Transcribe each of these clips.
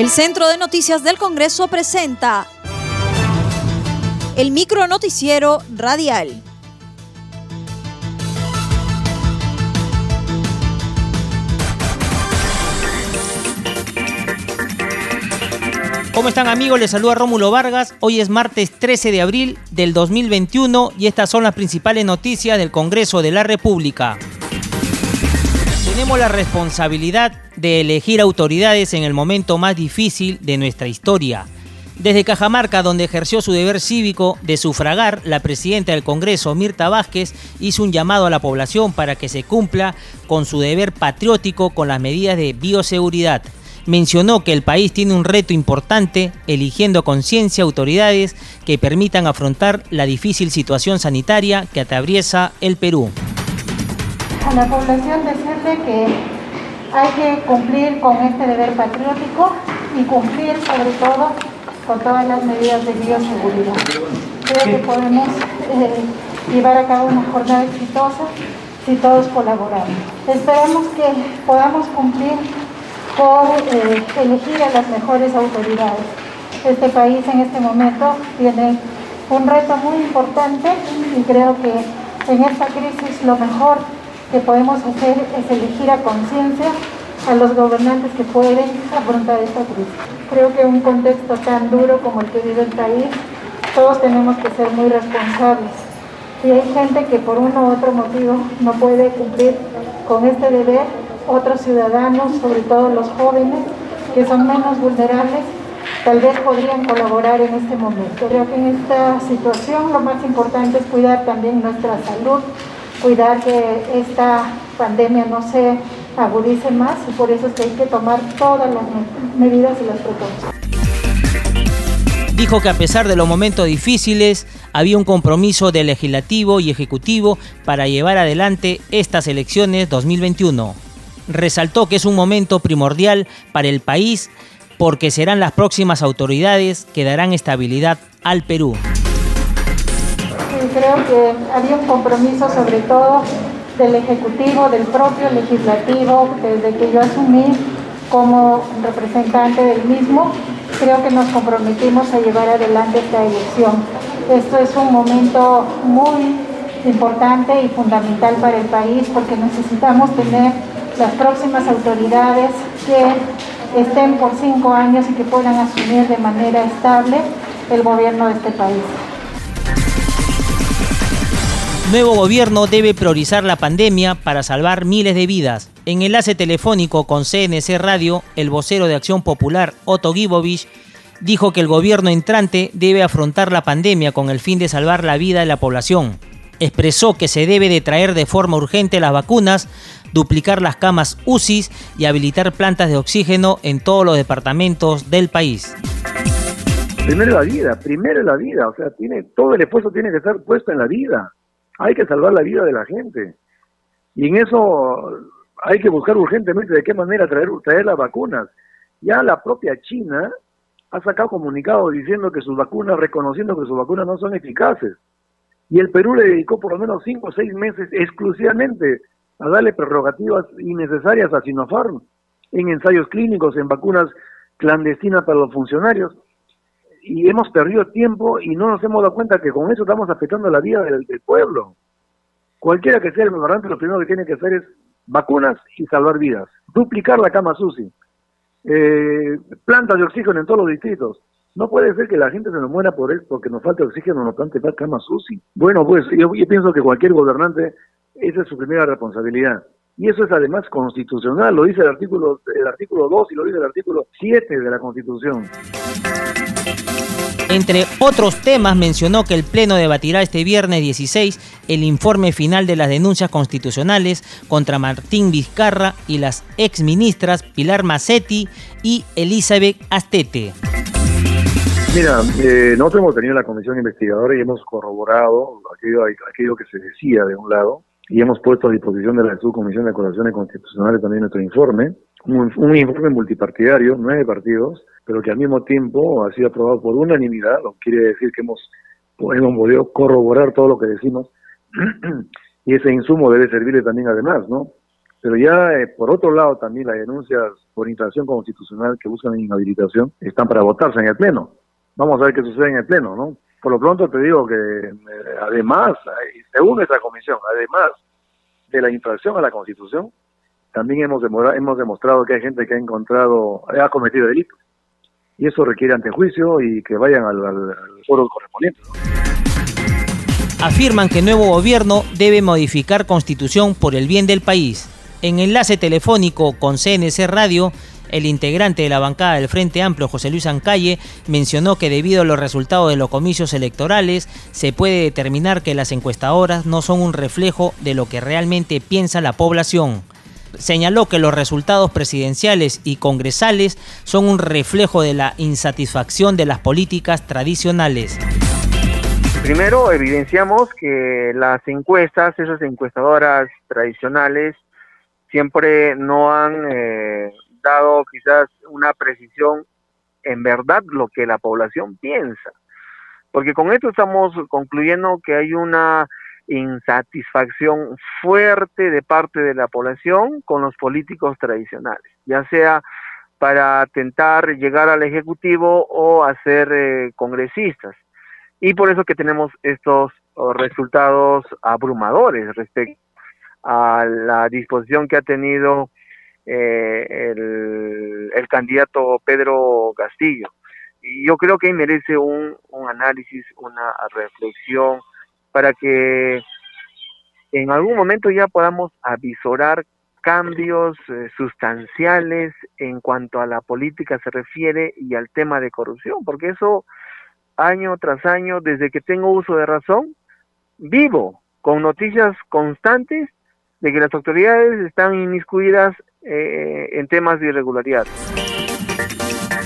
El Centro de Noticias del Congreso presenta el micro noticiero radial. ¿Cómo están amigos? Les saluda Rómulo Vargas. Hoy es martes 13 de abril del 2021 y estas son las principales noticias del Congreso de la República. Tenemos la responsabilidad de elegir autoridades en el momento más difícil de nuestra historia. Desde Cajamarca, donde ejerció su deber cívico de sufragar, la presidenta del Congreso, Mirta Vázquez, hizo un llamado a la población para que se cumpla con su deber patriótico con las medidas de bioseguridad. Mencionó que el país tiene un reto importante eligiendo conciencia autoridades que permitan afrontar la difícil situación sanitaria que atraviesa el Perú. A la población que hay que cumplir con este deber patriótico y cumplir sobre todo con todas las medidas de bioseguridad. Creo que podemos eh, llevar a cabo una jornada exitosa si todos colaboramos. Esperamos que podamos cumplir por eh, elegir a las mejores autoridades. Este país en este momento tiene un reto muy importante y creo que en esta crisis lo mejor que podemos hacer es elegir a conciencia a los gobernantes que pueden afrontar esta crisis. Creo que en un contexto tan duro como el que vive el país, todos tenemos que ser muy responsables. Si hay gente que por uno u otro motivo no puede cumplir con este deber, otros ciudadanos, sobre todo los jóvenes, que son menos vulnerables, tal vez podrían colaborar en este momento. Creo que en esta situación lo más importante es cuidar también nuestra salud, cuidar que esta pandemia no se agudice más y por eso es que hay que tomar todas las medidas y las precauciones. Dijo que a pesar de los momentos difíciles, había un compromiso del legislativo y ejecutivo para llevar adelante estas elecciones 2021. Resaltó que es un momento primordial para el país porque serán las próximas autoridades que darán estabilidad al Perú creo que había un compromiso sobre todo del Ejecutivo, del propio Legislativo, desde que yo asumí como representante del mismo, creo que nos comprometimos a llevar adelante esta elección. Esto es un momento muy importante y fundamental para el país porque necesitamos tener las próximas autoridades que estén por cinco años y que puedan asumir de manera estable el gobierno de este país. Nuevo gobierno debe priorizar la pandemia para salvar miles de vidas. En enlace telefónico con CNC Radio, el vocero de Acción Popular, Otto Gibovich, dijo que el gobierno entrante debe afrontar la pandemia con el fin de salvar la vida de la población. Expresó que se debe de traer de forma urgente las vacunas, duplicar las camas UCI y habilitar plantas de oxígeno en todos los departamentos del país. Primero la vida, primero la vida, o sea, tiene todo el esfuerzo tiene que estar puesto en la vida hay que salvar la vida de la gente. Y en eso hay que buscar urgentemente de qué manera traer, traer las vacunas. Ya la propia China ha sacado comunicados diciendo que sus vacunas, reconociendo que sus vacunas no son eficaces. Y el Perú le dedicó por lo menos cinco o seis meses exclusivamente a darle prerrogativas innecesarias a Sinopharm en ensayos clínicos, en vacunas clandestinas para los funcionarios y hemos perdido tiempo y no nos hemos dado cuenta que con eso estamos afectando la vida del, pueblo. Cualquiera que sea el gobernante, lo primero que tiene que hacer es vacunas y salvar vidas, duplicar la cama SUSI, eh, plantas de oxígeno en todos los distritos. No puede ser que la gente se nos muera por él porque nos falta oxígeno, nos plante cama SUSI. Bueno, pues yo, yo pienso que cualquier gobernante, esa es su primera responsabilidad. Y eso es además constitucional, lo dice el artículo, el artículo 2 y lo dice el artículo 7 de la Constitución. Entre otros temas, mencionó que el Pleno debatirá este viernes 16 el informe final de las denuncias constitucionales contra Martín Vizcarra y las exministras Pilar Macetti y Elizabeth Astete. Mira, eh, nosotros hemos tenido la comisión investigadora y hemos corroborado aquello, aquello que se decía de un lado y hemos puesto a disposición de la Subcomisión de Acusaciones Constitucionales también nuestro informe, un, un informe multipartidario, nueve partidos, pero que al mismo tiempo ha sido aprobado por unanimidad, lo que quiere decir que hemos, hemos podido corroborar todo lo que decimos, y ese insumo debe servirle también además, ¿no? Pero ya eh, por otro lado también las denuncias por infracción constitucional que buscan inhabilitación están para votarse en el Pleno. Vamos a ver qué sucede en el Pleno, ¿no? Por lo pronto te digo que eh, además, según nuestra comisión, además de la infracción a la Constitución, también hemos, demostrado que hay gente que ha encontrado, ha cometido delitos. Y eso requiere antejuicio y que vayan al, al, foro correspondiente. Afirman que el nuevo gobierno debe modificar constitución por el bien del país. En enlace telefónico con CNC Radio, el integrante de la bancada del Frente Amplio, José Luis Ancalle, mencionó que debido a los resultados de los comicios electorales, se puede determinar que las encuestadoras no son un reflejo de lo que realmente piensa la población. Señaló que los resultados presidenciales y congresales son un reflejo de la insatisfacción de las políticas tradicionales. Primero, evidenciamos que las encuestas, esas encuestadoras tradicionales, siempre no han eh, dado quizás una precisión en verdad lo que la población piensa. Porque con esto estamos concluyendo que hay una insatisfacción fuerte de parte de la población con los políticos tradicionales, ya sea para intentar llegar al Ejecutivo o a ser eh, congresistas. Y por eso que tenemos estos oh, resultados abrumadores respecto a la disposición que ha tenido eh, el, candidato Pedro Castillo. Y yo creo que merece un, un análisis, una reflexión para que en algún momento ya podamos avisorar cambios eh, sustanciales en cuanto a la política se refiere y al tema de corrupción, porque eso año tras año, desde que tengo uso de razón, vivo con noticias constantes de que las autoridades están inmiscuidas eh, en temas de irregularidad.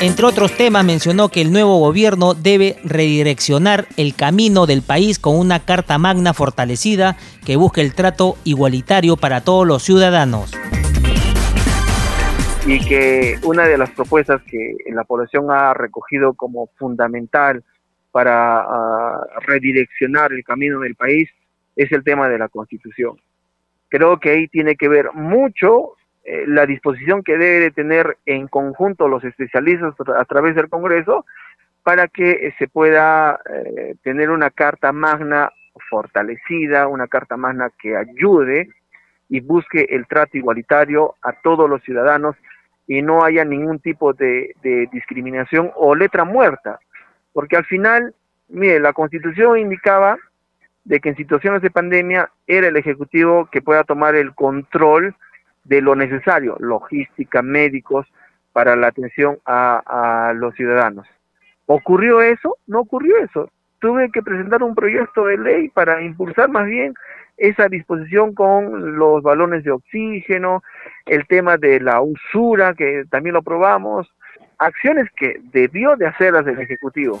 Entre otros temas mencionó que el nuevo gobierno debe redireccionar el camino del país con una carta magna fortalecida que busque el trato igualitario para todos los ciudadanos. Y que una de las propuestas que la población ha recogido como fundamental para uh, redireccionar el camino del país es el tema de la constitución. Creo que ahí tiene que ver mucho eh, la disposición que debe tener en conjunto los especialistas a través del Congreso para que eh, se pueda eh, tener una carta magna fortalecida, una carta magna que ayude y busque el trato igualitario a todos los ciudadanos y no haya ningún tipo de, de discriminación o letra muerta, porque al final, mire, la Constitución indicaba de que en situaciones de pandemia era el Ejecutivo que pueda tomar el control de lo necesario, logística, médicos, para la atención a, los ciudadanos. ¿Ocurrió eso? No ocurrió eso. Tuve que presentar un proyecto de ley para impulsar más bien esa disposición con los balones de oxígeno, el tema de la usura, que también lo probamos, acciones que debió de hacerlas el Ejecutivo.